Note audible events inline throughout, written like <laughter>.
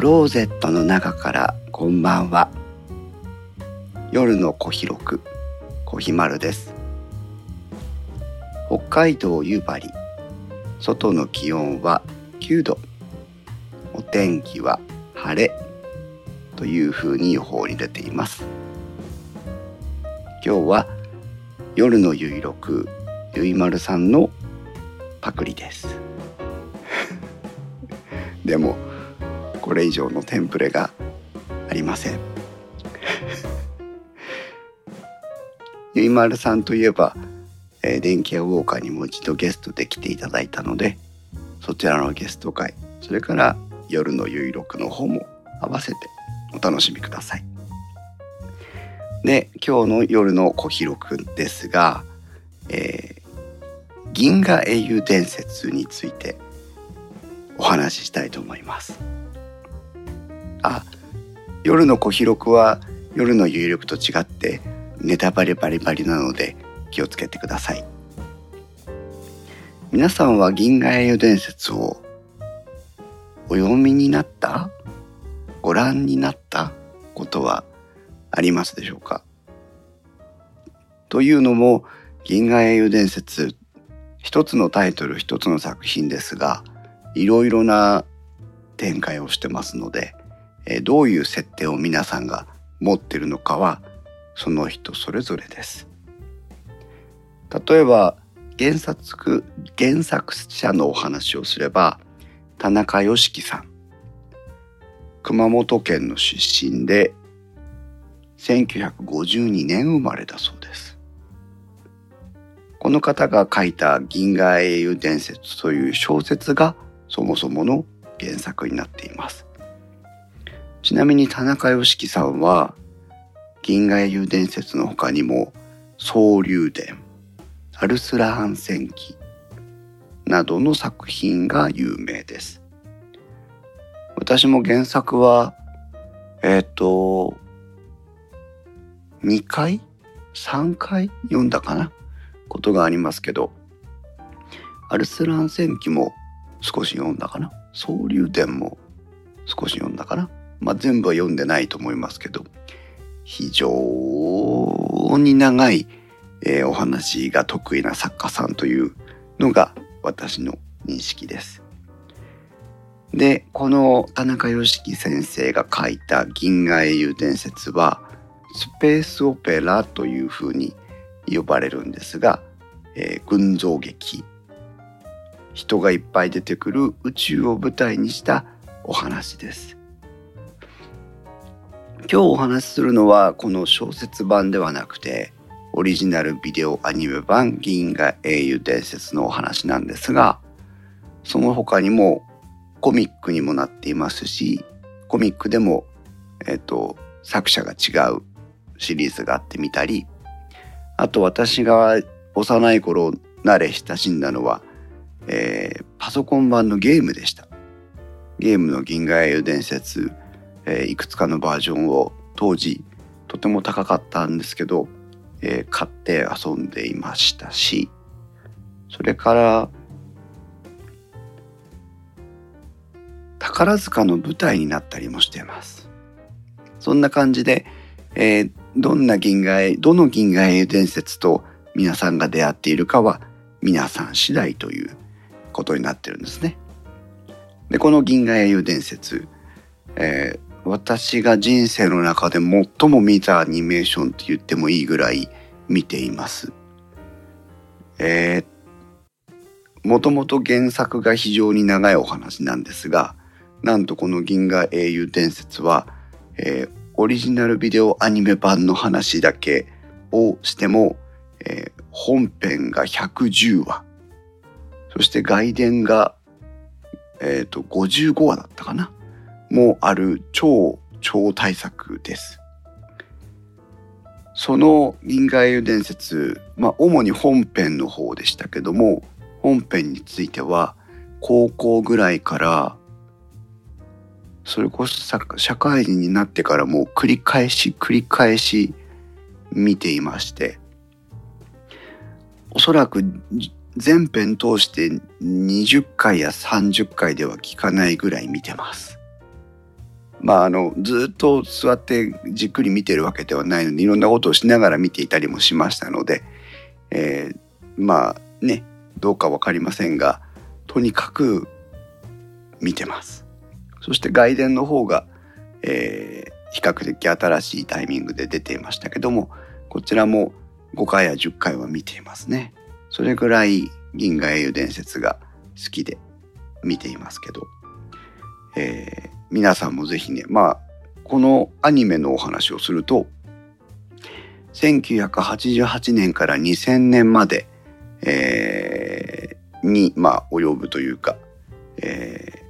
クローゼットの中からこんばんは。夜の小広く小ひまるです。北海道夕張外の気温は9度。お天気は晴れというふうに予報に出ています。今日は夜のゆいろくゆいまるさんのパクリです。<laughs> でもこれ以上のテンプレがありません <laughs> ゆいまるさんといえば、えー、電気屋ウォーカーにもう一度ゲストで来ていただいたのでそちらのゲスト会それから夜のゆいろくの方も合わせてお楽しみくださいで今日の夜の小広くんですが、えー、銀河英雄伝説についてお話ししたいと思います。あ、夜の小広くは夜の有力と違ってネタバレバリバリなので気をつけてください。皆さんは銀河英雄伝説をお読みになった？ご覧になった？ことはありますでしょうか？というのも銀河英雄伝説一つのタイトル一つの作品ですがいろいろな展開をしてますので、えどういう設定を皆さんが持ってるのかはその人それぞれです。例えば原作原作者のお話をすれば田中良樹さん熊本県の出身で1952年生まれだそうです。この方が書いた銀河英雄伝説という小説がそもそもの原作になっていますちなみに田中良樹さんは銀河英雄伝説の他にも総流伝アルスラハン戦記などの作品が有名です。私も原作はえっ、ー、と2回？3回？読んだかな？ことがありますけどアルスラン戦記も少し読んだかな？総流伝も少し読んだかな？まあ全部は読んでないと思いますけど非常に長い、えー、お話が得意な作家さんというのが私の認識です。でこの田中良樹先生が書いた「銀河英雄伝説」はスペースオペラというふうに呼ばれるんですが、えー、群像劇人がいっぱい出てくる宇宙を舞台にしたお話です。今日お話しするのはこの小説版ではなくてオリジナルビデオアニメ版銀河英雄伝説のお話なんですがその他にもコミックにもなっていますしコミックでも、えーと、作者が違うシリーズがあってみたりあと私が幼い頃慣れ親しんだのはえー、パソコン版のゲームでした。ゲームの銀河英雄伝説、えー、いくつかのバージョンを当時とても高かったんですけど、えー、買って遊んでいましたし、それから宝塚の舞台になったりもしてます。そんな感じで、えー、どんな銀河へ、どの銀河英雄伝説と皆さんが出会っているかは皆さん次第ということになってるんですね。でこの銀河英雄伝説、えー、私が人生の中で最も見たアニメーションって言ってもいいぐらい見ています。えー、もともと原作が非常に長いお話なんですがなんとこの銀河英雄伝説は、えー、オリジナルビデオアニメ版の話だけをしても、えー、本編が110話そして外伝が、えっ、ー、と、55話だったかなもある超超大作です。その銀河英雄伝説、まあ主に本編の方でしたけども、本編については高校ぐらいからそれこそ社会人になってからもう繰り返し繰り返し見ていましておそらく全編通して20回や30回では聞かないぐらい見てます。まああのずっと座ってじっくり見てるわけではないのでいろんなことをしながら見ていたりもしましたので、えー、まあねどうか分かりませんがとにかく見てます。そして外伝の方が、えー、比較的新しいタイミングで出ていましたけどもこちらも5回や10回は見ていますね。それぐらい銀河英雄伝説が好きで見ていますけど、えー、皆さんもぜひねまあこのアニメのお話をすると1988年から2000年まで、えー、に、まあ、及ぶというか、え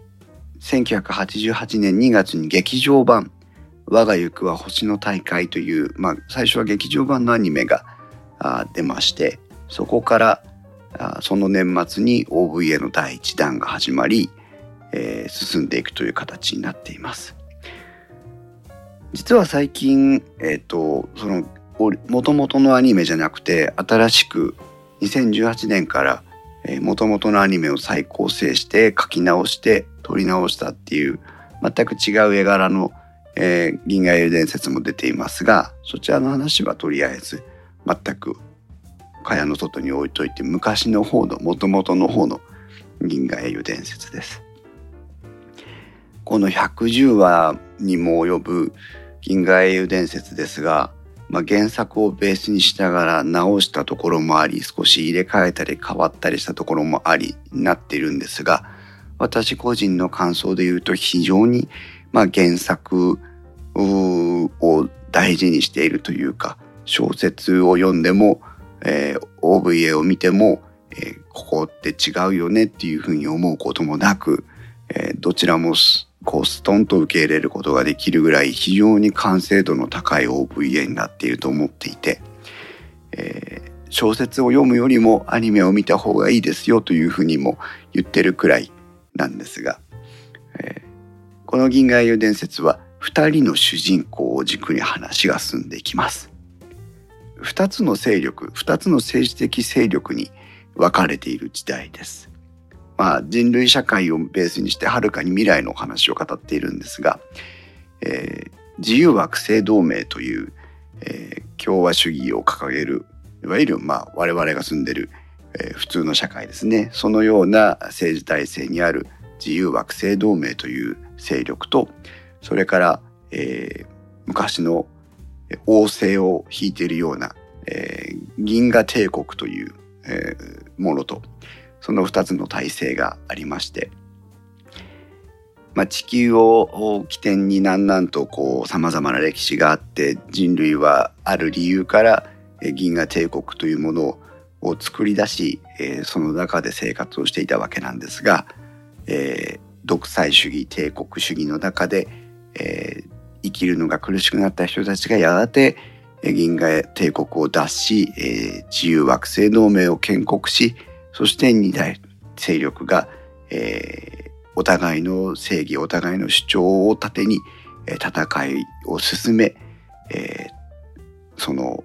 ー、1988年2月に劇場版「我が行くは星の大会」という、まあ、最初は劇場版のアニメが出ましてそこからその年末に OVA の第1弾が始まり、えー、進んでいくという形になっています。実は最近、えっ、ー、と、その、もともとのアニメじゃなくて、新しく2018年からもともとのアニメを再構成して書き直して撮り直したっていう全く違う絵柄の、えー、銀河英雄伝説も出ていますがそちらの話はとりあえず全く蚊帳の外に置いといて昔の方のもともとの方の銀河英雄伝説です。この110話にも及ぶ銀河英雄伝説ですが、まあ、原作をベースにしながら直したところもあり少し入れ替えたり変わったりしたところもありなっているんですが私個人の感想で言うと非常にまあ原作を大事にしているというか小説を読んでも、えー、OVA を見ても、えー、ここって違うよねっていうふうに思うこともなく、えー、どちらもこうストンと受け入れることができるぐらい非常に完成度の高い OVA になっていると思っていて、えー、小説を読むよりもアニメを見た方がいいですよというふうにも言ってるくらいなんですが、えー、この銀河英雄伝説は2人の主人公を軸に話が進んでいきます。2つの勢力2つの政治的勢力に分かれている時代です。まあ、人類社会をベースにしてはるかに未来のお話を語っているんですが、えー、自由惑星同盟という、えー、共和主義を掲げるいわゆる、まあ、我々が住んでる、えー、普通の社会ですね。そのような政治体制にある自由惑星同盟という勢力とそれから、えー、昔の王政を引いているような、えー、銀河帝国という、えー、ものとその2つの体制がありまして、まあ、地球を起点に南々とこう様々な歴史があって人類はある理由から銀河帝国というものを作り出し、え、その中で生活をしていたわけなんですが、えー、独裁主義帝国主義の中で、えー、生きるのが苦しくなった人たちがやがて銀河帝国を脱し、え、自由惑星同盟を建国しそして二大勢力が、えー、お互いの正義お互いの主張を盾に、え、戦いを進め、えー、その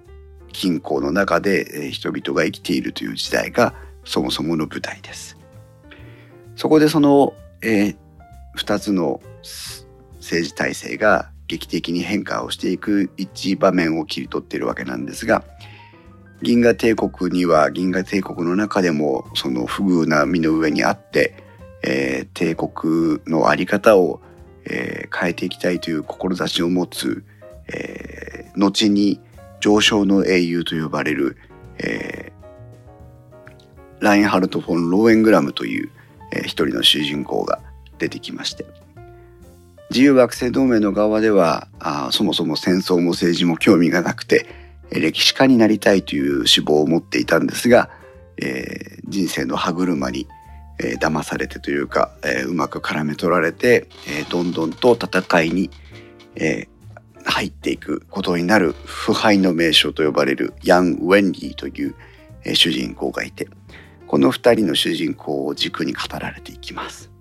均衡の中で、え、人々が生きているという時代がそもそもの舞台です。そこでその、えー、2つの政治体制が劇的に変化をしていく一場面を切り取っているわけなんですが、銀河帝国には銀河帝国の中でもその不遇な身の上にあって、えー、帝国の在り方を、えー、変えていきたいという志を持つ、えー、後に上昇の英雄と呼ばれる、えー、ラインハルト・フォン・ローエングラムという、えー、一人の主人公が出てきまして。自由惑星同盟の側ではあそもそも戦争も政治も興味がなくて歴史家になりたいという志望を持っていたんですが、えー、人生の歯車に、えー、騙されてというか、えー、うまく絡め取られて、えー、どんどんと戦いに、えー、入っていくことになる腐敗の名将と呼ばれるヤン・ウェンリーという、えー、主人公がいてこの二人の主人公を軸に語られていきます。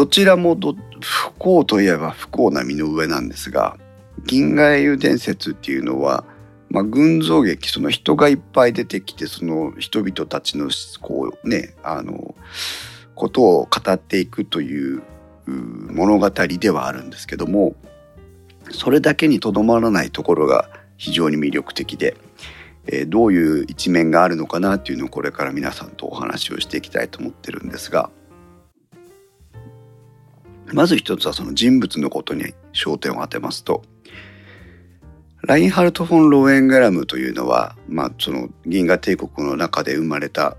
どちらもど不幸といえば不幸な身の上なんですが銀河英雄伝説っていうのは、まあ、群像劇その人がいっぱい出てきてその人々たちのこうねあのことを語っていくという物語ではあるんですけどもそれだけにとどまらないところが非常に魅力的で、えー、どういう一面があるのかなっていうのをこれから皆さんとお話をしていきたいと思ってるんですがまず一つはその人物のことに焦点を当てますとラインハルト・フォン・ローエングラムというのは、まあ、その銀河帝国の中で生まれた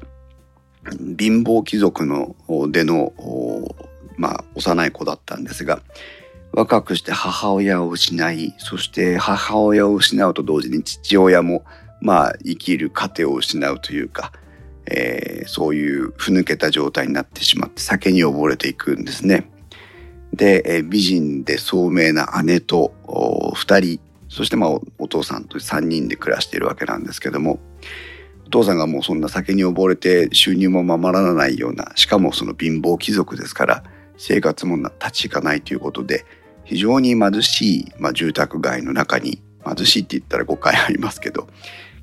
貧乏貴族のでの、まあ、幼い子だったんですが若くして母親を失いそして母親を失うと同時に父親もまあ生きる糧を失うというか、えー、そういうふぬけた状態になってしまって酒に溺れていくんですね。で、美人で聡明な姉と2人そしてまあお父さんと3人で暮らしているわけなんですけどもお父さんがもうそんな酒に溺れて収入もままらないようなしかもその貧乏貴族ですから生活も立ち行かないということで非常に貧しい、まあ、住宅街の中に貧しいって言ったら誤解ありますけど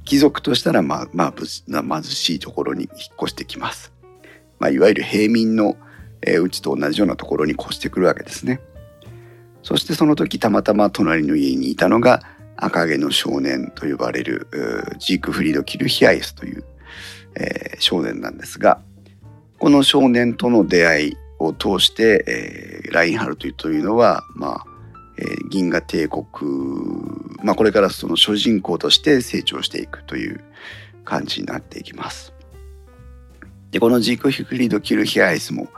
貴族としたらまあ、まあ、貧しいところに引っ越してきます。まあ、いわゆる平民のえうちと同じようなところに越してくるわけですね。そしてその時たまたま隣の家にいたのが赤毛の少年と呼ばれるジークフリード・キルヒアイスという、えー、少年なんですがこの少年との出会いを通して、えー、ラインハルトというのは、まあえー、銀河帝国、まあ、これからその主人公として成長していくという感じになっていきます。でこのジーク・フリード・キルヒアイスも、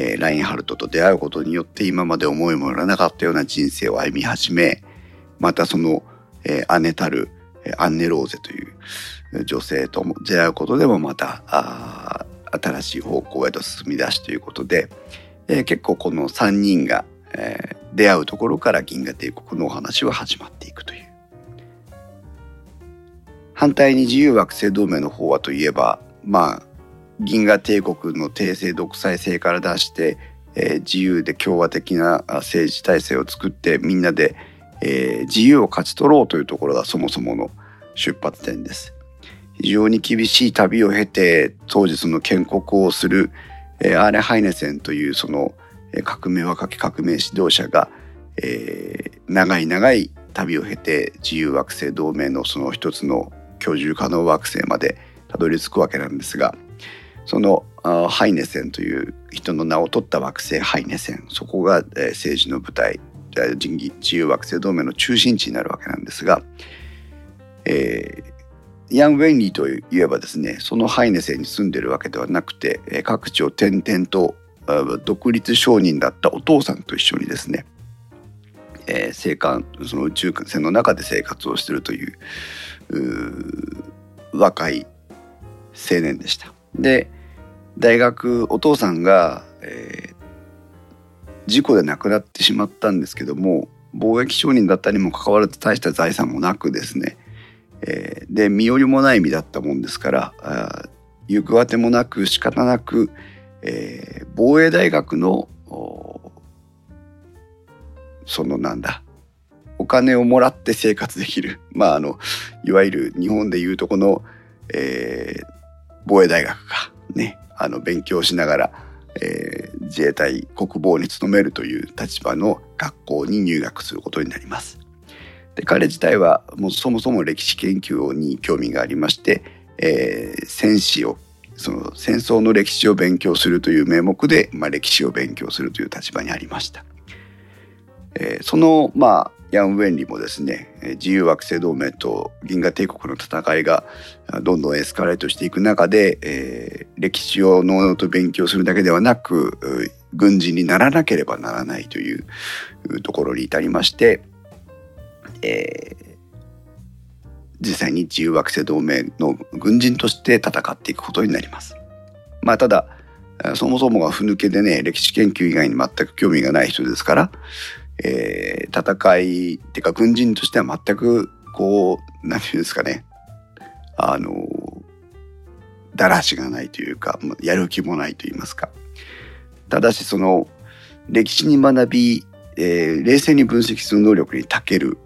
えー、ラインハルトと出会うことによって今まで思いもよらなかったような人生を歩み始めまたその、えー、姉たる、え、アンネ・ローゼという女性と出会うことでもまた新しい方向へと進み出しということで、えー、結構この3人が、えー、出会うところから銀河帝国のお話は始まっていくという。反対に自由惑星同盟の方はといえばまあ銀河帝国の帝政独裁制から出して、えー、自由で共和的な政治体制を作ってみんなで、えー、自由を勝ち取ろうというところがそもそもの出発点です。非常に厳しい旅を経て当時その建国をする、えー、アーレ・ハイネセンというその革命若き革命指導者が、えー、長い長い旅を経て自由惑星同盟のその一つの居住可能惑星までたどり着くわけなんですがそのハイネセンという人の名を取った惑星ハイネセンそこが、政治の舞台人自由惑星同盟の中心地になるわけなんですが、えー、ヤン・ウェンリーといえばですねそのハイネセンに住んでるわけではなくて各地を転々と独立商人だったお父さんと一緒にですね、えー、生還その宇宙船の中で生活をしてるという若い青年でした。で大学お父さんが、えー、事故で亡くなってしまったんですけども貿易商人だったにもかかわらず大した財産もなくですね、えー、で身寄りもない身だったもんですからあ行くあてもなく仕方なく、えー、防衛大学のそのなんだお金をもらって生活できるまああのいわゆる日本でいうとこの、えー、防衛大学がね。あの勉強しながら、えー、自衛隊国防に勤めるという立場の学校に入学することになります。で彼自体はもうそもそも歴史研究に興味がありまして、えー、戦史をその戦争の歴史を勉強するという名目で、まあ、歴史を勉強するという立場にありました。えー、そのまあヤン・ウェンリもですね自由惑星同盟と銀河帝国の戦いがどんどんエスカレートしていく中で、えー、歴史をのうのうと勉強するだけではなく軍人にならなければならないというところに至りまして、えー、実際に自由惑星同盟の軍人として戦っていくことになります。まあただそもそもがふぬけでね歴史研究以外に全く興味がない人ですから、えー、戦いっていうか軍人としては全くこう何て言うんですかね。あのだらしがないというかやる気もないと言いますか。ただしその歴史に学び、えー、冷静に分析する能力に長ける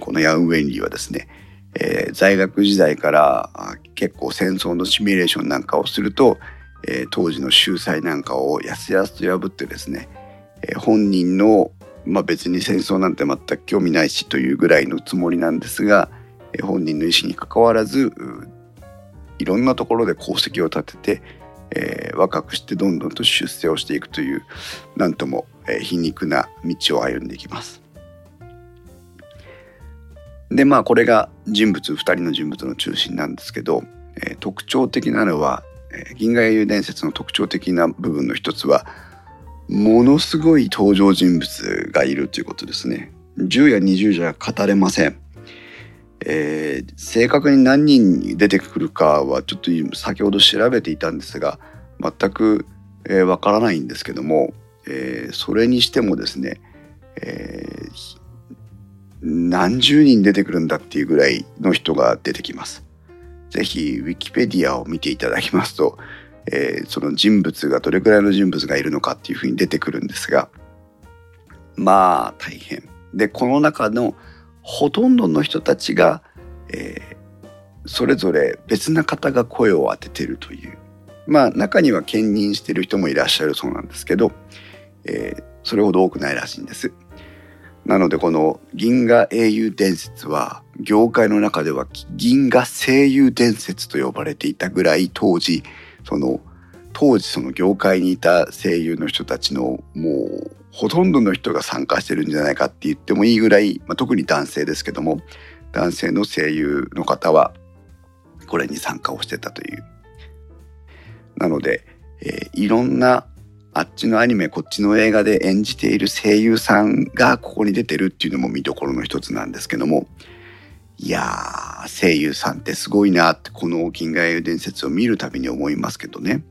このヤン・ウェンリーはですね、えー、在学時代から結構戦争のシミュレーションなんかをするとえー、当時の秀才なんかをやすやすと破ってですね、えー、本人の、まあ、別に戦争なんて全く興味ないしというぐらいのつもりなんですが、本人の意思にかかわらずいろんなところで功績を立てて、えー、若くしてどんどんと出世をしていくというなんとも、え、皮肉な道を歩んでいきます。でまあこれが人物2人の人物の中心なんですけど、えー、特徴的なのは、え、銀河英雄伝説の特徴的な部分の一つはものすごい登場人物がいるということですね。10や20じゃ語れません。えー、正確に何人出てくるかはちょっと先ほど調べていたんですが全くわ、えー、からないんですけども、えー、それにしてもですね、えー、何十人出てくるんだっていうぐらいの人が出てきます。ぜひウィキペディアを見ていただきますと、えー、その人物がどれくらいの人物がいるのかっていうふうに出てくるんですがまあ大変。でこの中のほとんどの人たちが、えー、それぞれ別な方が声を当ててるというまあ中には兼任してる人もいらっしゃるそうなんですけど、えー、それほど多くないらしいんです。なのでこの銀河英雄伝説は業界の中では銀河声優伝説と呼ばれていたぐらい当時その当時その業界にいた声優の人たちのもうほとんどの人が参加してるんじゃないかって言ってもいいぐらい、まあ、特に男性ですけども男性の声優の方はこれに参加をしてたという。なので、えー、いろんなあっちのアニメこっちの映画で演じている声優さんがここに出てるっていうのも見どころの一つなんですけどもいやー声優さんってすごいなってこの「銀河英雄伝説」を見るたびに思いますけどね。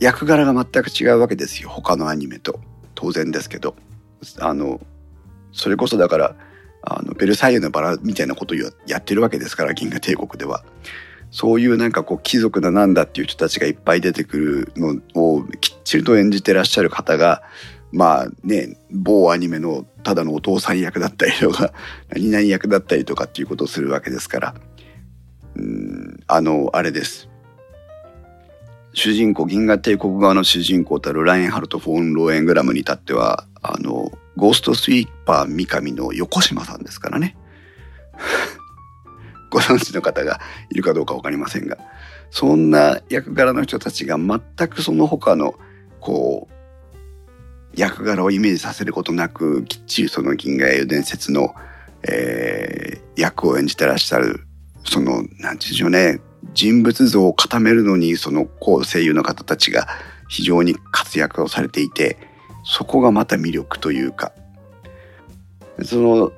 役柄が全く違うわけですよ他のアニメと。当然ですけど。あのそれこそだからあのベルサイユのバラみたいなことをやってるわけですから銀河帝国では。そういうなんかこう貴族だなんだっていう人たちがいっぱい出てくるのをきっちりと演じてらっしゃる方がまあね某アニメのただのお父さん役だったりとか <laughs> 何々役だったりとかっていうことをするわけですから。うんあのあれです。主人公銀河帝国側の主人公たるラインハルト・フォン・ローエングラムに至ってはあのゴーストスイーパー三上の横島さんですからね。<laughs> ご存知の方がいるかどうか分かりませんがそんな役柄の人たちが全くその他のこう役柄をイメージさせることなくきっちりその銀河英雄伝説の、えー、役を演じてらっしゃるその何て言うんでしょうね人物像を固めるのにそのこう声優の方たちが非常に活躍をされていてそこがまた魅力というか。その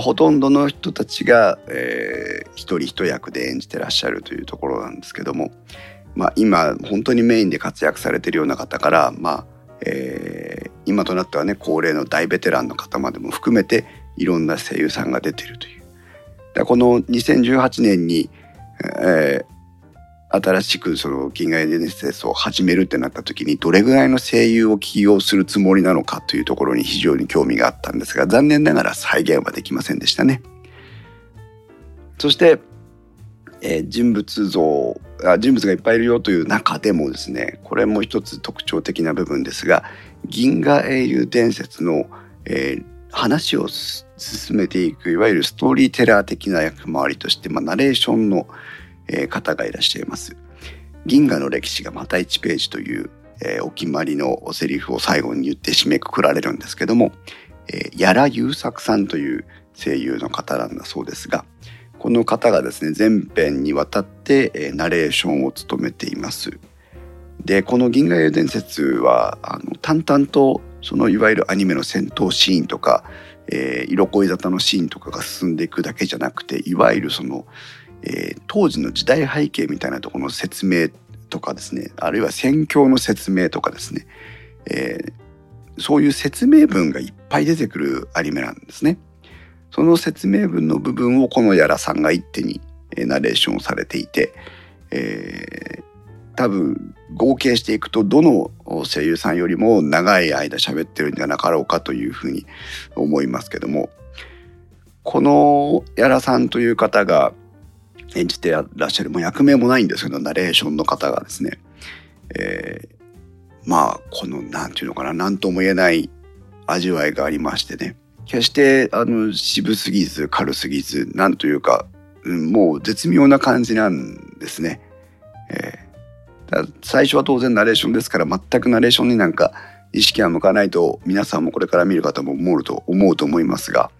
ほとんどの人たちが、えー、一人一役で演じてらっしゃるというところなんですけども、まあ、今本当にメインで活躍されてるような方から、まあえー、今となってはね高齢の大ベテランの方までも含めていろんな声優さんが出てるという。だこの2018年に、えー、新しくその銀河エ伝説を始めるってなった時にどれぐらいの声優を起用するつもりなのかというところに非常に興味があったんですが残念ながら再現はできませんでしたね。そして、えー、人物像人物がいっぱいいるよという中でもですねこれも一つ特徴的な部分ですが銀河英雄伝説の、えー、話を進めていくいわゆるストーリーテラー的な役回りとして、まあ、ナレーションのえ方がいらっしゃいます。銀河の歴史がまた1ページという、えー、お決まりのセリフを最後に言って締めくくられるんですけども、えー、矢優作さんという声優の方なんだそうですがこの方がですね全編にわたって、え、ナレーションを務めています。でこの「銀河英伝説は」あの淡々とそのいわゆるアニメの戦闘シーンとか、えー、色恋沙汰のシーンとかが進んでいくだけじゃなくていわゆるそのえー、当時の時代背景みたいなところの説明とかですねあるいは戦況の説明とかですね、えー、そういう説明文がいっぱい出てくるアニメなんですね。その説明文の部分をこのやらさんが一手にナレーションされていて、えー、多分合計していくとどの声優さんよりも長い間喋ってるんじゃなかろうかというふうに思いますけどもこのやらさんという方が演じてらっしゃる、もう役名もないんですけど、ナレーションの方がですね、えー、まあ、この、なんていうのかな、なんとも言えない味わいがありましてね、決して、あの、渋すぎず、軽すぎず、なんというか、うん、もう絶妙な感じなんですね。えー、最初は当然ナレーションですから、全くナレーションになんか意識は向かないと、皆さんもこれから見る方も思うと思うと思いますが、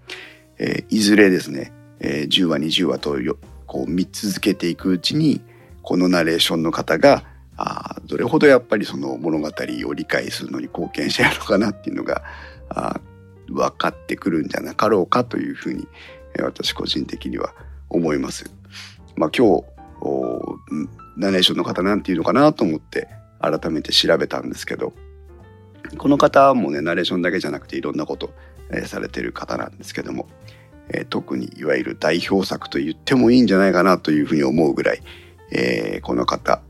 えー、いずれですね、えー、10話20話とよこう見続けていくうちにこのナレーションの方があどれほどやっぱりその物語を理解するのに貢献してやるのかなっていうのがあ分かってくるんじゃなかろうかというふうに、私個人的には思います。まあ、今日ナレーションの方なんていうのかなと思って改めて調べたんですけどこの方もねナレーションだけじゃなくていろんなこと、え、されてる方なんですけども、え、特にいわゆる代表作と言ってもいいんじゃないかなというふうに思うぐらい、えー、この方、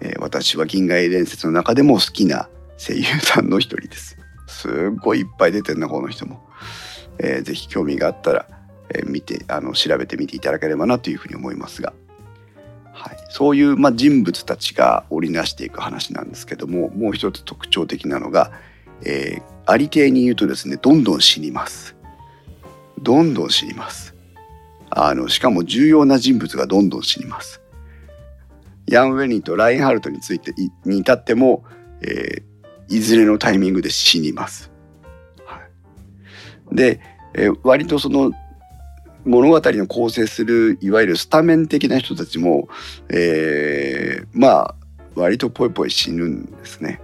え、私は銀河英伝説の中でも好きな声優さんの一人です。すっごいいっぱい出てるなこの人も。えー、ぜひ興味があったら、えー、見てあの調べてみていただければなというふうに思いますが、はい、そういう、まあ、人物たちが織りなしていく話なんですけどももう一つ特徴的なのが、えー、ありていに言うとですねどんどん死にます。どんどん死にます。あの、しかも重要な人物がどんどん死にます。ヤン・ウェニーとラインハルトについてに至っても、えー、いずれのタイミングで死にます。はい、で、えー、割とその物語の構成するいわゆるスタメン的な人たちも、えー、まあ割とぽいぽい死ぬんですね。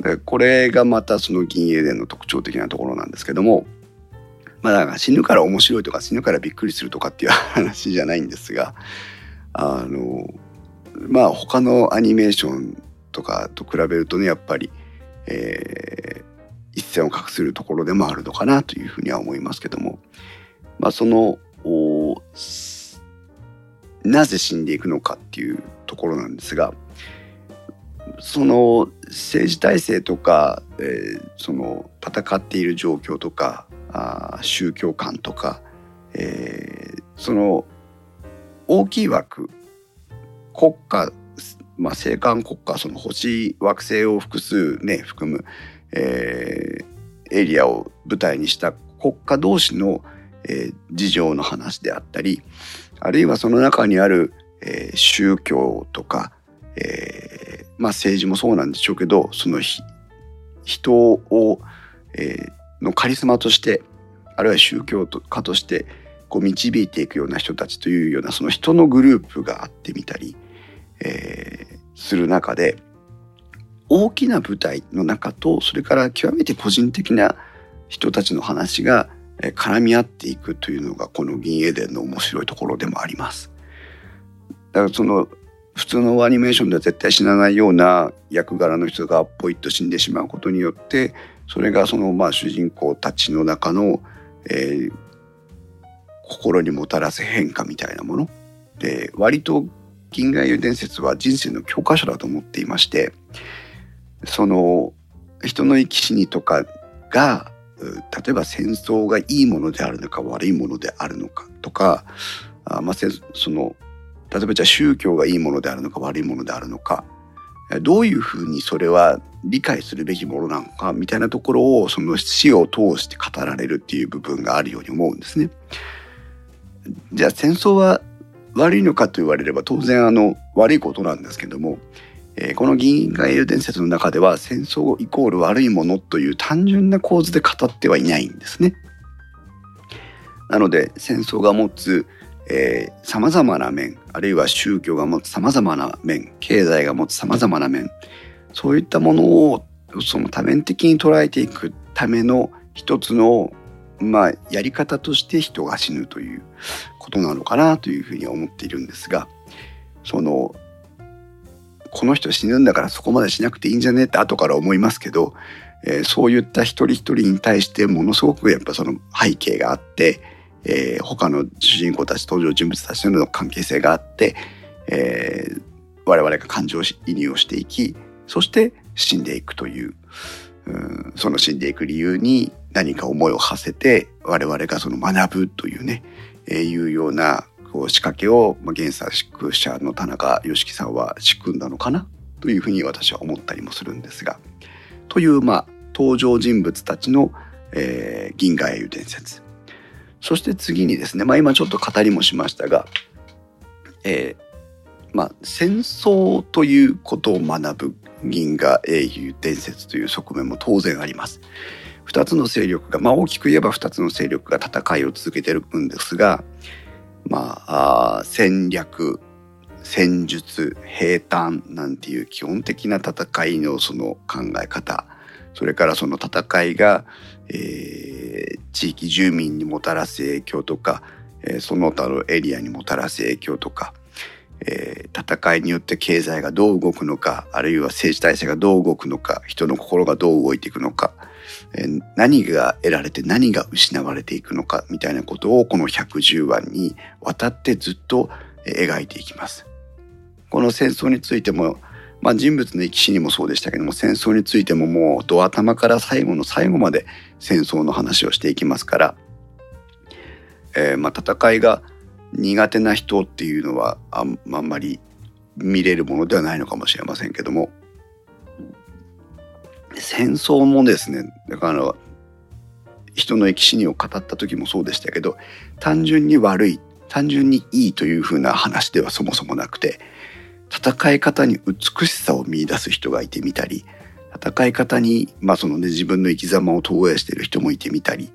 でこれがまたその銀英伝の特徴的なところなんですけどもまあだか死ぬから面白いとか死ぬからびっくりするとかっていう話じゃないんですがあのまあ他のアニメーションとかと比べるとねやっぱり、えー、一線を画するところでもあるのかなというふうには思いますけども。まあそのなぜ死んでいくのかっていうところなんですがその政治体制とか、えー、その戦っている状況とかあ宗教観とか、えー、その大きい枠国家、まあ、星間国家その星惑星を複数ね含む、えー、エリアを舞台にした国家同士の、えー、事情の話であったりあるいはその中にある、えー、宗教とか、えー、まあ政治もそうなんでしょうけどその人を、えー、のカリスマとしてあるいは宗教家としてこう導いていくような人たちというようなその人のグループがあってみたり、えー、する中で大きな舞台の中とそれから極めて個人的な人たちの話が絡み合っていくというのがこの銀英伝の面白いところでもあります。だからその普通のアニメーションでは絶対死なないような役柄の人がポイッと死んでしまうことによってそれがそのまあ主人公たちの中の、えー、心にもたらす変化みたいなもので割と銀河英伝説は人生の教科書だと思っていましてその人の生き死にとかが例えば戦争がいいものであるのか悪いものであるのかとかあ、まあ、その例えばじゃあ宗教がいいものであるのか悪いものであるのかどういうふうにそれは理解するべきものなのかみたいなところをその死を通して語られるっていう部分があるように思うんですね。じゃあ戦争は悪いのかと言われれば当然あの悪いことなんですけども、えー、この銀河英雄伝説の中では戦争イコール悪いものという単純な構図で語ってはいないんですね。なので戦争が持つさまざまな面あるいは宗教が持つさまざまな面経済が持つさまざまな面そういったものをその多面的に捉えていくための一つのまあやり方として人が死ぬということなのかなというふうに思っているんですがそのこの人死ぬんだからそこまでしなくていいんじゃねって後から思いますけど、えー、そういった一人一人に対してものすごくやっぱその背景があってえー、他の主人公たち登場人物たちとの関係性があって、えー、我々が感情移入をしていきそして死んでいくというその死んでいく理由に何か思いを馳せて我々がその学ぶというね、えー、いうようなこう仕掛けを、まあ、原作者の田中良樹さんは仕組んだのかなというふうに私は思ったりもするんですがというまあ登場人物たちの、えー、銀河英雄伝説。そして次にですね、まあ、今ちょっと語りもしましたが、えーまあ、戦争ということを学ぶ銀河英雄伝説という側面も当然あります。二つの勢力が、まあ大きく言えば二つの勢力が戦いを続けてるんですが、まあ、あ戦略、戦術、平坦なんていう基本的な戦いのその考え方、それからその戦いが、えー、地域住民にもたらす影響とか、えー、その他のエリアにもたらす影響とか、えー、戦いによって経済がどう動くのかあるいは政治体制がどう動くのか人の心がどう動いていくのか、えー、何が得られて何が失われていくのかみたいなことをこの110話にわたってずっと描いていきます。この戦争についてもまあ、人物の生き死にもそうでしたけども戦争についてももうド頭から最後の最後まで戦争の話をしていきますから、えー、まあ戦いが苦手な人っていうのはあんあんまり見れるものではないのかもしれませんけども。戦争もですねだから人の生き死にを語った時もそうでしたけど単純に悪い単純にいいというふうな話ではそもそもなくて戦い方に美しさを見出す人がいてみたり戦い方に、まあそのね、自分の生き様を投影している人もいてみたり。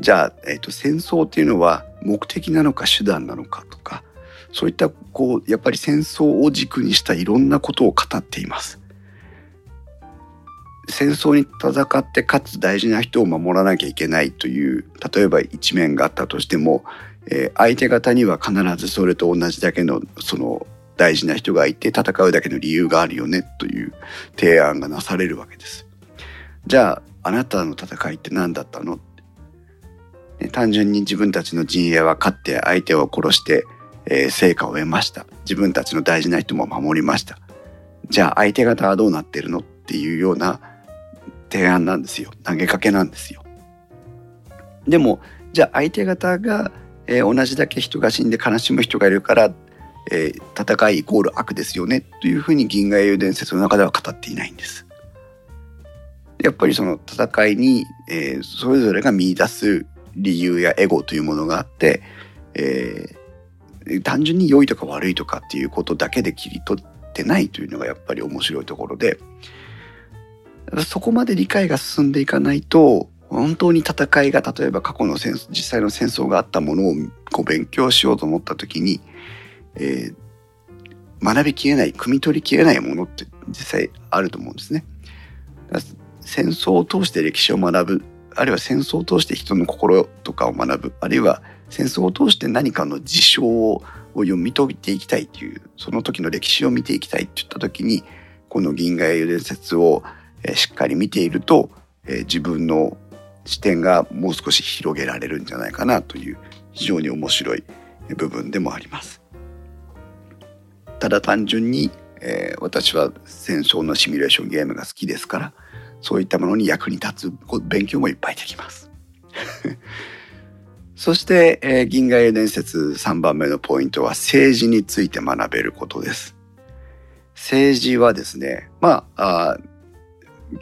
じゃあ、えーと、戦争っていうのは目的なのか手段なのかとかそういったこうやっぱり戦争を軸にしたいろんなことを語っています。戦争に戦ってかつ大事な人を守らなきゃいけないという例えば一面があったとしても、えー、相手方には必ずそれと同じだけのその大事な人がいて戦うだけの理由があるよねという提案がなされるわけです。じゃああなたの戦いって何だったの単純に自分たちの陣営は勝って相手を殺して、えー、成果を得ました。自分たちの大事な人も守りました。じゃあ相手方はどうなってるのっていうような提案なんですよ。投げかけなんですよ。でも、じゃあ相手方が、えー、同じだけ人が死んで悲しむ人がいるから、えー、戦いイコール悪ですよねというふうに銀河英雄伝説の中では語っていないんです。やっぱりその戦いに、えー、それぞれが見出す理由やエゴというものがあって、えー、単純に良いとか悪いとかっていうことだけで切り取ってないというのがやっぱり面白いところでそこまで理解が進んでいかないと本当に戦いが例えば過去の戦争実際の戦争があったものをこう勉強しようと思った時に、えー、学びきれない汲み取りきれないものって実際あると思うんですね。戦争を通して歴史を学ぶあるいは戦争を通して人の心とかを学ぶあるいは戦争を通して何かの事象を読み解いていきたいというその時の歴史を見ていきたいって言った時にこの銀河英雄伝説をしっかり見ていると自分の視点がもう少し広げられるんじゃないかなという非常に面白い部分でもあります。ただ単純に、え、私は戦争のシミュレーションゲームが好きですからそういったものに役に立つ勉強もいっぱいできます。<laughs> そして、えー、銀河英伝説3番目のポイントは政治について学べることです。政治はですね、まあ、あ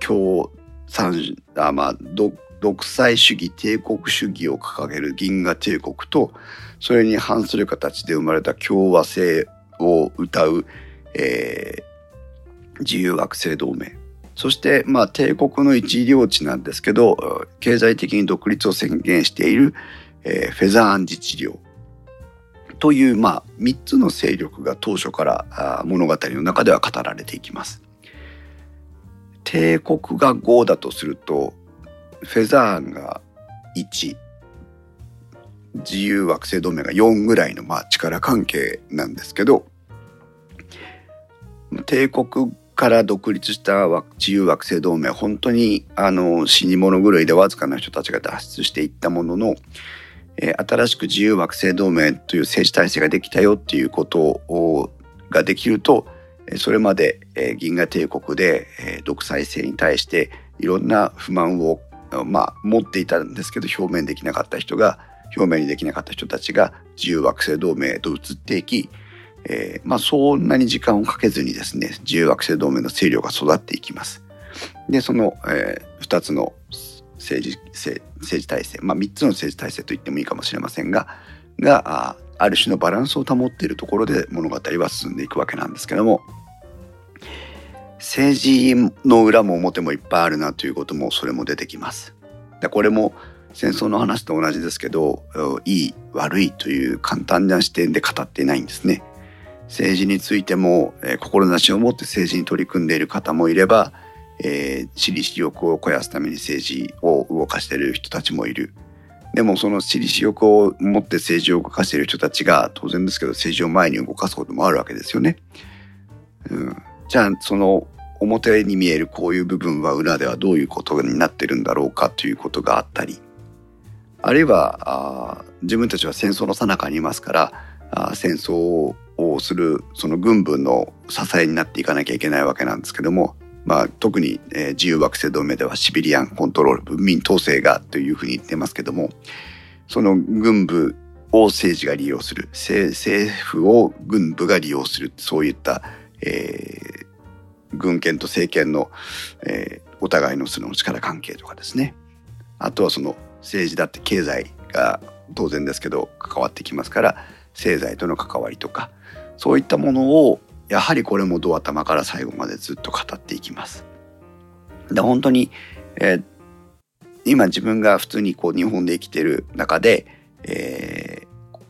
共産あ、まあ、独裁主義帝国主義を掲げる銀河帝国とそれに反する形で生まれた共和制を謳う、えー、自由惑星同盟そして、まあ、帝国の一領地なんですけど、経済的に独立を宣言している、えー、フェザーン自治領という、まあ、3つの勢力が当初から物語の中では語られていきます。帝国が5だとすると、フェザーンが1、自由惑星同盟が4ぐらいの、まあ、力関係なんですけど、帝国から独立した自由惑星同盟本当にあの死に物狂いでわずかな人たちが脱出していったものの、えー、新しく自由惑星同盟という政治体制ができたよっていうことをができるとそれまで、えー、銀河帝国で、えー、独裁制に対していろんな不満を、まあ、持っていたんですけど表面できなかった人が表明にできなかった人たちが自由惑星同盟へと移っていき、えー、まあそんなに時間をかけずにですね自由惑星同盟の勢力が育っていきます。でその、えー、2つの政治政治体制、まあ、3つの政治体制と言ってもいいかもしれませんががある種のバランスを保っているところで物語は進んでいくわけなんですけども政治の裏も表もいっぱいあるなということもそれも出てきます。でこれも戦争の話と同じですけどいい悪いという簡単な視点で語っていないんですね。政治についても、えー、志を持って政治に取り組んでいる方もいれば、えー、私利私欲を肥やすために政治を動かしている人たちもいる。でもその私利私欲を持って政治を動かしている人たちが当然ですけど政治を前に動かすこともあるわけですよね。うん、じゃあその表に見えるこういう部分は裏ではどういうことになってるんだろうかということがあったりあるいはあ自分たちは戦争の最中にいますからあ戦争ををするその軍部の支えになっていかなきゃいけないわけなんですけども、まあ、特に、えー、自由惑星同盟ではシビリアンコントロール文民統制がというふうに言ってますけどもその軍部を政治が利用する政府を軍部が利用するそういった、えー、軍権と政権の、えー、お互いのその力関係とかですね。あとはその政治だって経済が当然ですけど関わってきますから政財との関わりとかそういったものをやはりこれもド頭から最後までずっと語っていきます。で本当に、えー、今自分が普通にこう日本で生きてる中で、え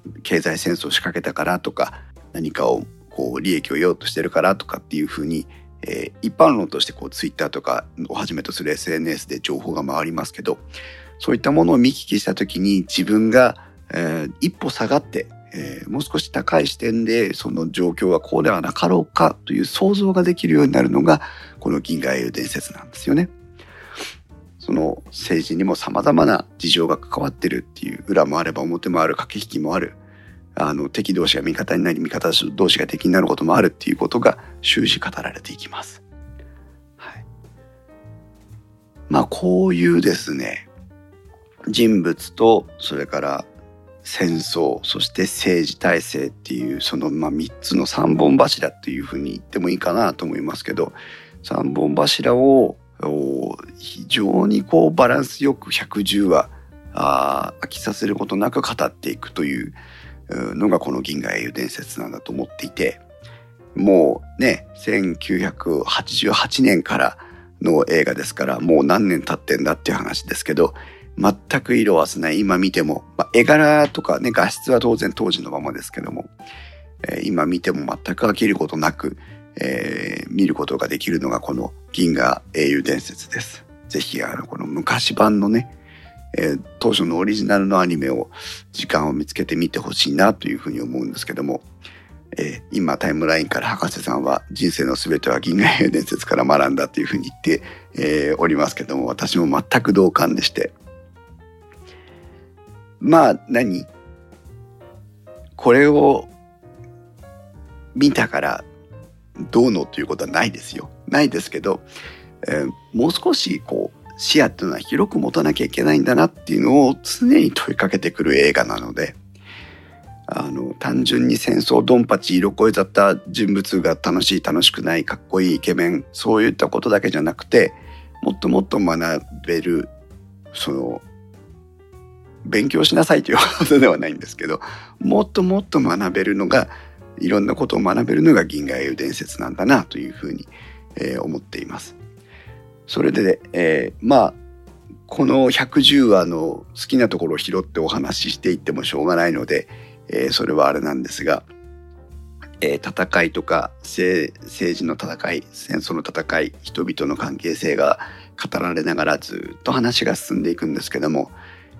ー、経済戦争を仕掛けたからとか何かをこう利益を得ようとしてるからとかっていうふうにえー、一般論としてこうツイッターとかをはじめとする SNS で情報が回りますけどそういったものを見聞きした時に自分が、えー、一歩下がって、えー、もう少し高い視点でその状況はこうではなかろうかという想像ができるようになるのがこの銀河英雄伝説なんですよね。その政治にも様々な事情が関わってるっていう裏もあれば表もある駆け引きもあるあの敵同士が味方になり味方同士が敵になることもあるっていうことが終始語られていきます。はい、まあこういうですね人物とそれから戦争そして政治体制っていうそのまあ3つの3本柱っていうふうに言ってもいいかなと思いますけど3本柱を非常にこうバランスよく110話あ飽きさせることなく語っていくというのがこの銀河英雄伝説なんだと思っていて、もうね、1988年からの映画ですから、もう何年経ってんだっていう話ですけど、全く色あせない今見ても、まあ、絵柄とかね、画質は当然当時のままですけども、えー、今見ても全く飽きることなく、えー、見ることができるのがこの銀河英雄伝説です。ぜひあのこの昔版のね、えー、当初のオリジナルのアニメを時間を見つけて見てほしいなというふうに思うんですけども、えー、今タイムラインから博士さんは人生の全ては銀河英雄伝説から学んだというふうに言って、えー、おりますけども私も全く同感でして。まあ何？これを見たからどうのということはないですよ。ないですけど、えー、もう少しこう視野っていうのは広く持たなきゃいけないんだなっていうのを常に問いかけてくる映画なのであの単純に戦争ドンパチ色恋だった人物が楽しい楽しくないかっこいいイケメンそういったことだけじゃなくてもっともっと学べるその勉強しなさいということではないんですけどもっともっと学べるのがいろんなことを学べるのが銀河英雄伝説なんだなというふうに、えー、思っています。それで、えー、まあこの110話の好きなところを拾ってお話ししていってもしょうがないので、えー、それはあれなんですが、えー、戦いとか政治の戦い戦争の戦い人々の関係性が語られながらずっと話が進んでいくんですけども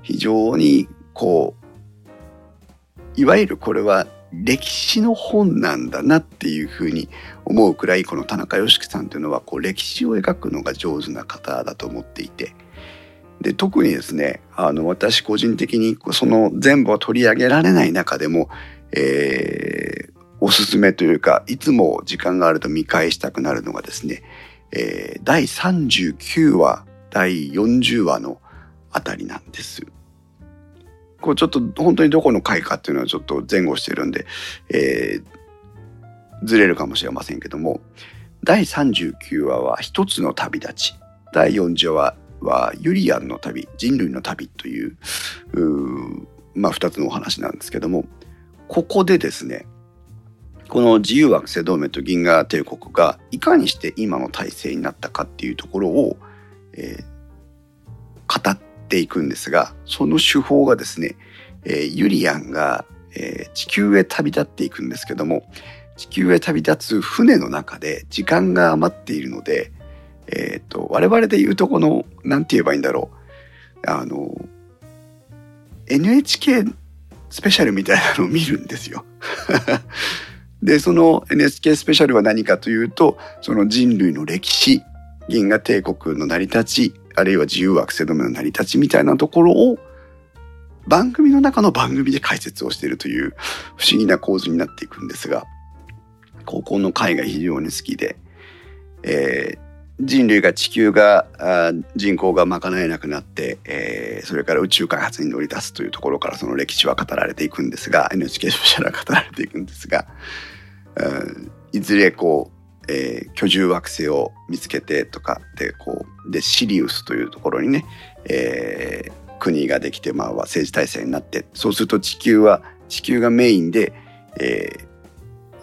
非常にこういわゆるこれは歴史の本なんだなっていうふうに思うくらいこの田中良樹さんというのはこう歴史を描くのが上手な方だと思っていてで特にですねあの私個人的にその全部を取り上げられない中でも、えー、おすすめというかいつも時間があると見返したくなるのがですね、えー、第39話第40話のあたりなんです。こうちょっと本当にどこの回かっていうのはちょっと前後してるんで、えー、ずれるかもしれませんけども第39話は一つの旅立ち。第40話はユリアンの旅人類の旅というまあ2つのお話なんですけどもここでですねこの自由惑星同盟と銀河帝国がいかにして今の体制になったかっていうところを、えー、語っていくんですがその手法がですね、えー、ユリアンが、えー、地球へ旅立っていくんですけども地球へ旅立つ船の中で時間が余っているので、えっ、と我々で言うとこの何て言えばいいんだろうあの NHK スペシャルみたいなのを見るんですよ。<laughs> でその NHK スペシャルは何かというとその人類の歴史銀河帝国の成り立ちあるいは自由惑星同盟の成り立ちみたいなところを番組の中の番組で解説をしているという不思議な構図になっていくんですが高校の回が非常に好きで、えー、人類が地球が人口が賄えなくなって、えー、それから宇宙開発に乗り出すというところからその歴史は語られていくんですが NHK スペシャルは語られていくんですが、うんいずれこう、えー、居住惑星を見つけてとかでこうでシリウスというところにね、えー、国ができて、まあ、政治体制になってそうすると地球は地球がメインで、え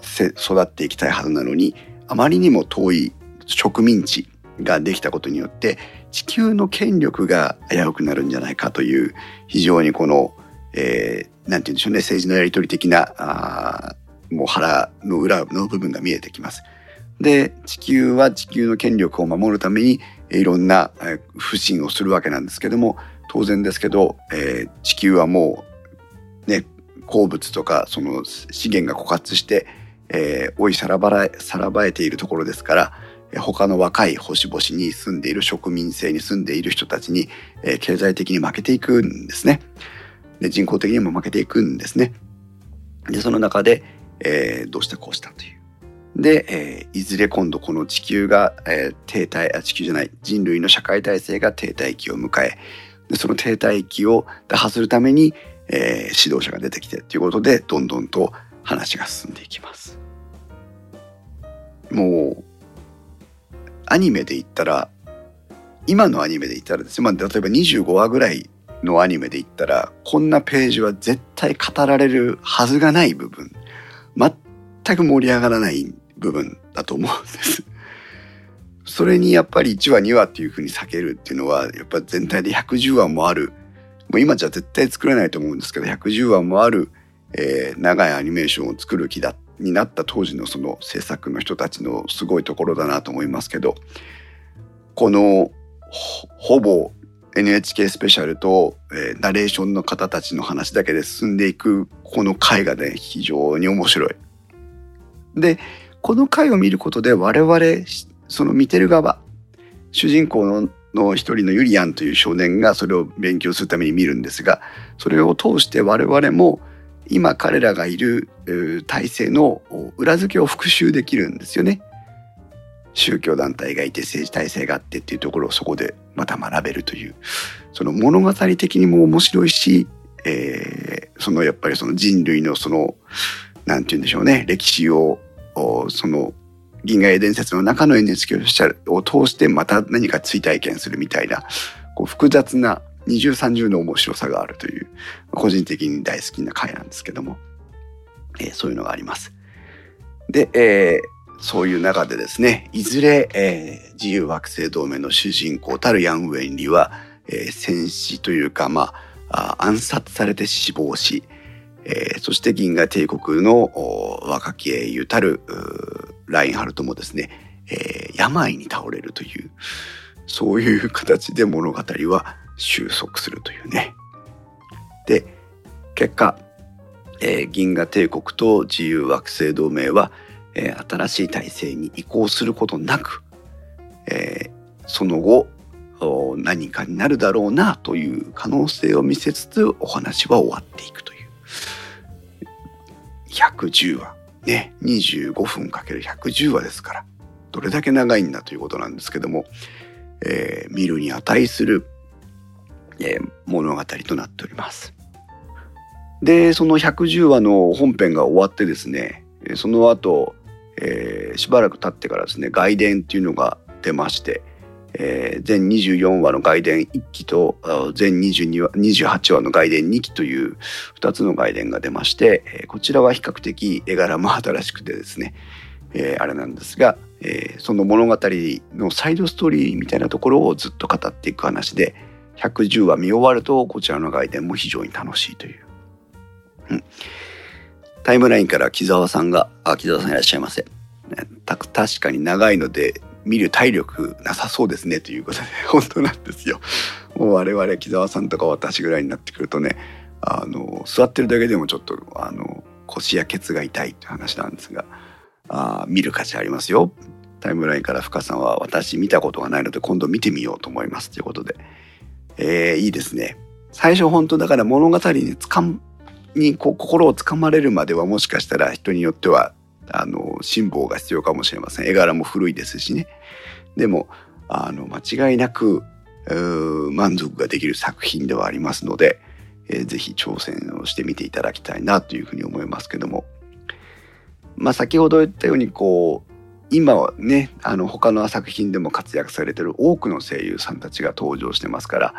ー、育っていきたいはずなのにあまりにも遠い植民地ができたことによって地球の権力が危うくなるんじゃないかという非常にこの、えー、て言うんでしょうね政治のやり取り的なあもう腹の裏の部分が見えてきます。で地球は地球の権力を守るためにいろんな不信をするわけなんですけども当然ですけど、えー、地球はもうね鉱物とかその資源が枯渇して、えー、追いさらばらさらばえているところですから他の若い星々に住んでいる植民性に住んでいる人たちに、えー、経済的に負けていくんですね。で人口的にも負けていくんですね。でその中で、えー、どうしたこうしたという。で、えー、いずれ今度この地球が、えー、停滞あ地球じゃない人類の社会体制が停滞期を迎えでその停滞期を打破するために、えー、指導者が出てきてということでどんどんと話が進んでいきます。もうアニメで言ったら今のアニメで言ったらですね、まあ、例えば25話ぐらいのアニメで言ったらこんなページは絶対語られるはずがない部分全く盛り上がらないん部分だと思うんです。それにやっぱり1話2話っていうふうに避けるっていうのはやっぱ全体で110話もあるもう今じゃ絶対作れないと思うんですけど110話もある、えー、長いアニメーションを作る気だになった当時のその制作の人たちのすごいところだなと思いますけどこのほぼ NHK スペシャルと、えー、ナレーションの方たちの話だけで進んでいくこの回がね非常に面白い。でこの回を見ることで我々その見てる側主人公のの一人のユリアンという少年がそれを勉強するために見るんですがそれを通して我々も今彼らがいる体制の裏付けを復習できるんですよね。宗教団体がいて政治体制があってっていうところをそこでまた学べるというその物語的にも面白いし、えー、そのやっぱりその人類のそのなんて言うんでしょうね歴史をその銀河英伝説の中の NHK を通してまた何か追体験するみたいなこう複雑な二重三重の面白さがあるという個人的に大好きな回なんですけども、えー、そういうのがあります。で、えー、そういう中でですねいずれ、えー、自由惑星同盟の主人公たるヤン・ウェンリは、えー、戦死というか、まあ、暗殺されて死亡し、えー、そして銀河帝国の若き英雄たるラインハルトもですね、えー、病に倒れるというそういう形で物語は収束するというね。で結果、えー、銀河帝国と自由惑星同盟は、えー、新しい体制に移行することなく、えー、その後何かになるだろうなという可能性を見せつつお話は終わっていくと110話。ね。25分かける110話ですから。どれだけ長いんだということなんですけども、えー、見るに値するえー、物語となっております。でその110話の本編が終わってですねその後、えー、しばらく経ってからですね外伝っていうのが出まして、えー、全24話の外伝1期と全22話28話の外伝2期という2つの外伝が出まして、えー、こちらは比較的絵柄も新しくてですね、えー、あれなんですが、えー、その物語のサイドストーリーみたいなところをずっと語っていく話で110話見終わるとこちらの外伝も非常に楽しいという。うん、タイムラインから木澤さんが「あ木澤さんいらっしゃいませ」た確かに長いので見る体力なさそうですねということで本当なんですよ。<laughs> もう我々木澤さんとか私ぐらいになってくるとねあの座ってるだけでもちょっとあの腰やケツが痛いって話なんですがあ見る価値ありますよ。タイムラインから深さんは私見たことがないので今度見てみようと思いますということで、えー、いいですね。最初本当だから物語につかんにこ心をつかまれるまではもしかしたら人によってはあの辛抱が必要かもしれません。絵柄も古いですしね。でもあの間違いなく満足ができる作品ではありますので、えー、ぜひ挑戦をしてみていただきたいなというふうに思いますけども。まあ先ほど言ったようにこう今はねあの他の作品でも活躍されてる多くの声優さんたちが登場してますから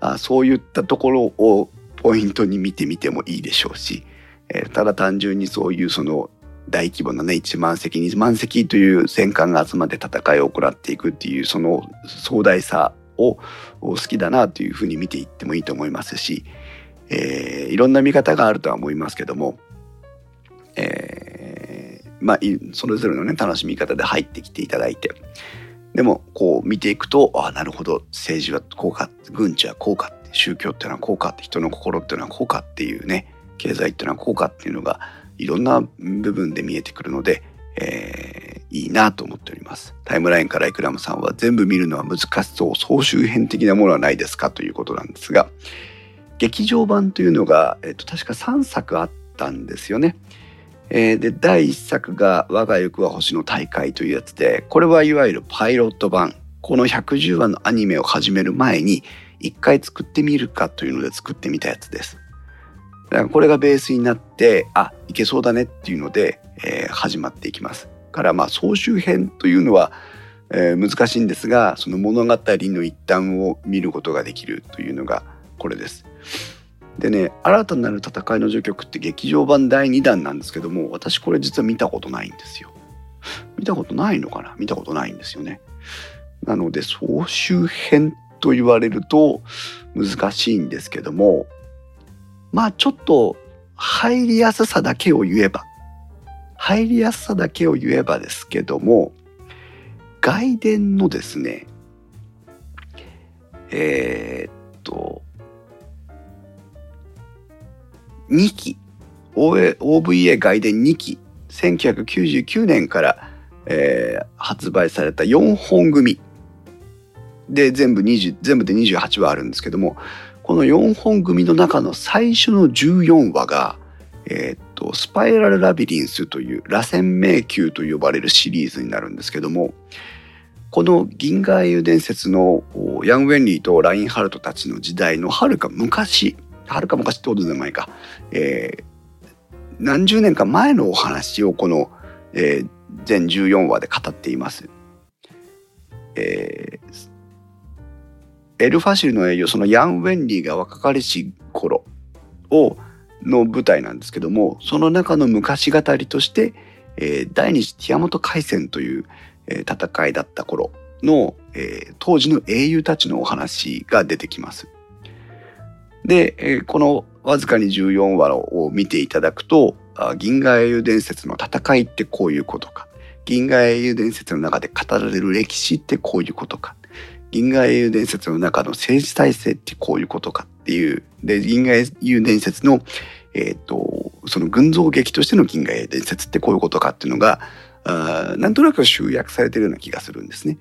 あそういったところをポイントに見てみてもいいでしょうし、えー、ただ単純にそういうその大規模なね1万隻2万隻という戦艦が集まって戦いを行っていくっていうその壮大さを好きだなというふうに見ていってもいいと思いますし、えー、いろんな見方があるとは思いますけども、えー、まあそれぞれのね楽しみ方で入ってきていただいてでもこう見ていくとああなるほど政治はこうか軍事はこうか宗教っていうのはこうか人の心っていうのはこうかっていうね経済っていうのはこうかっていうのがいろんな部分で見えてくるので、えー、いいなと思っております。タイムラインからイクラムさんは全部見るのは難しそう、総集編的なものはないですかということなんですが、劇場版というのが、えっと、確か3作あったんですよね。えー、で、第1作が我が行くは星の大会というやつで、これはいわゆるパイロット版。この110話のアニメを始める前に、一回作ってみるかというので作ってみたやつです。だからこれがベースになってあいけそうだねっていうので、えー、始まっていきます。からまあ総集編というのは、えー、難しいんですがその物語の一端を見ることができるというのがこれです。でね新たなる戦いの序曲って劇場版第2弾なんですけども私これ実は見たことないんですよ。見たことないのかな？見たことないんですよね。なので総集編と言われると難しいんですけどもまあちょっと入りやすさだけを言えば入りやすさだけを言えばですけども外伝のですねえー、っと2期 OVA 外伝2期1999年から、えー、発売された4本組。で全部20全部で28話あるんですけどもこの4本組の中の最初の14話が、えー、っと、スパイラルラビリンスという螺旋迷宮と呼ばれるシリーズになるんですけども、この銀河英雄伝説のヤン・ウェンリーとラインハルトたちの時代のはるか昔、はるか昔ってことでもないか、えー、何十年か前のお話をこの、えー、全14話で語っています。えー、エル・ファシルの営業そのヤン・ウェンリーが若かりし頃をの舞台なんですけどもその中の昔語りとして、えー、第二次ティアモト海戦という、えー、戦いだった頃の、えー、当時の英雄たちのお話が出てきます。で、え、このわずかに14話を見ていただくと銀河英雄伝説の戦いってこういうことか銀河英雄伝説の中で語られる歴史ってこういうことか銀河英雄伝説の中の政治体制ってこういうことかっていうで銀河英雄伝説のえっ、とその群像劇としての銀河英雄伝説ってこういうことかっていうのがあなんとなく集約されてるような気がするんですね。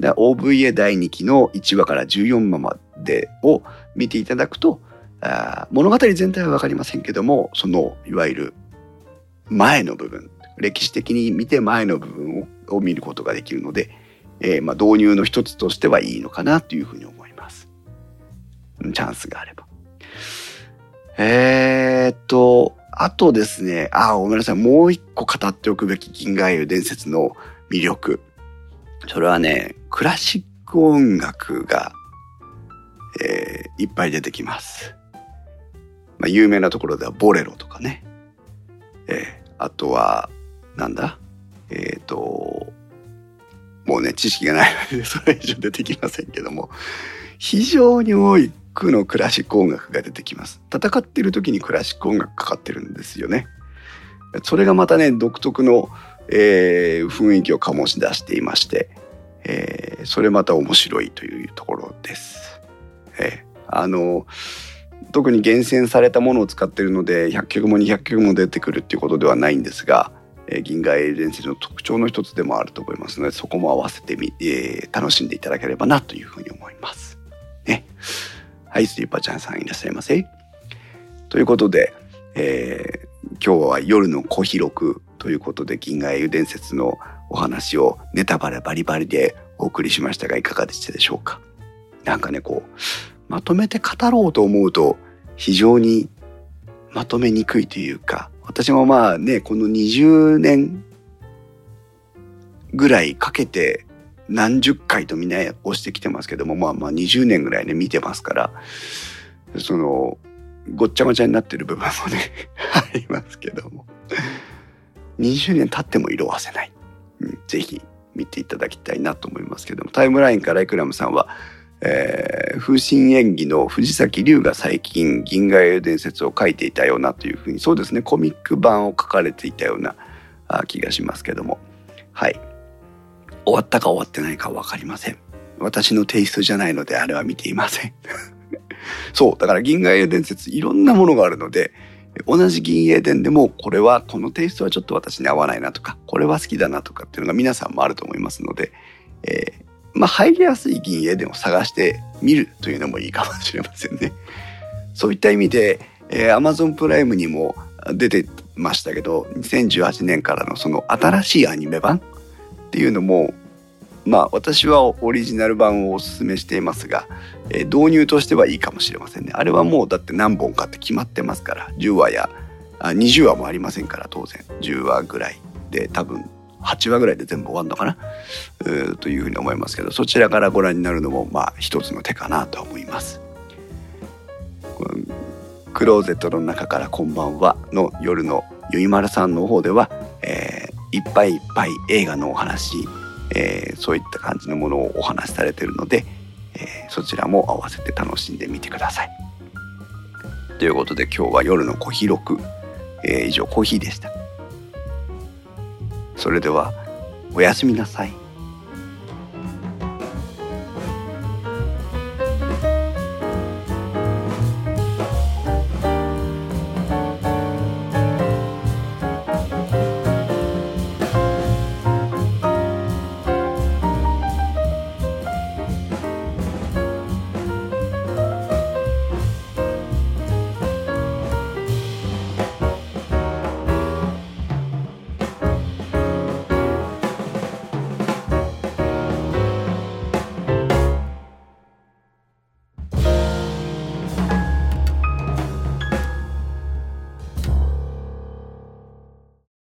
OVA 第2期の1話から14話までを見ていただくとあ物語全体は分かりませんけどもそのいわゆる前の部分歴史的に見て前の部分を見ることができるので、えー、まあ導入の一つとしてはいいのかなというふうに思います。チャンスがあれば。えー、っと、あとですね、あ、ごめんなさい。もう一個語っておくべき銀河英雄伝説の魅力。それはね、クラシック音楽が、えー、いっぱい出てきます。まあ、有名なところではボレロとかね。えー、あとは、なんだ？えっ、ー、と、もうね、知識がないので、<laughs> それ以上出てきませんけども、非常に多い区のクラシック音楽が出てきます。戦ってる時にクラシック音楽かかってるんですよね。それがまたね、独特の、えー、雰囲気を醸し出していまして、えー、それまた面白いというところです。えー、あの、特に厳選されたものを使ってるので100曲も200曲も出てくるっていうことではないんですが、え、銀河英伝説の特徴の一つでもあると思いますのでそこも合わせてみ、えー、楽しんでいただければなというふうに思います。ね。はい、スリーパーちゃんさんいらっしゃいませ。ということで、えー、今日は夜の小広くということで銀河英雄伝説のお話をネタバレバリバリでお送りしましたがいかがでしたでしょうかなんかねこうまとめて語ろうと思うと非常にまとめにくいというか私もまあねこの20年ぐらいかけて何十回とみんな押してきてますけども、まあまあ20年ぐらいね、見てますから、その、ごっちゃごちゃになってる部分もね <laughs> ありますけども。20年経っても色あせない。うん、ぜひ見ていただきたいなと思いますけども、タイムラインからイクラムさんは、えー、風神演技の藤崎龍が最近銀河英雄伝説を書いていたようなというふうにそうですねコミック版を書かれていたような気がしますけどもはい終わったか終わってないか分かりません。私のテイストじゃないのであれは見ていません。<laughs> そう、だから銀河英伝説いろんなものがあるので、同じ銀英伝でもこれはこのテイストはちょっと私に合わないなとか、これは好きだなとかっていうのが皆さんもあると思いますので、えー、まあ入りやすい銀英伝を探してみるというのもいいかもしれませんね。そういった意味で、えー、Amazon プライムにも出てましたけど、2018年からのその新しいアニメ版っていうのもまあ私はオリジナル版をおすすめしていますが、えー、導入としてはいいかもしれませんね。あれはもうだって何本かって決まってますから10話やあ20話もありませんから当然10話ぐらいで多分8話ぐらいで全部終わるのかな？というふうに思いますけどそちらからご覧になるのもまあ一つの手かなと思います。クローゼットの中からこんばんはの夜のゆいまるさんの方では、えー、いっぱいいっぱい映画のお話えー、そういった感じのものをお話しされてるので、えー、そちらも合わせて楽しんでみてください。ということで今日は夜の小広く、えー、以上コーヒーでした。それではおやすみなさい。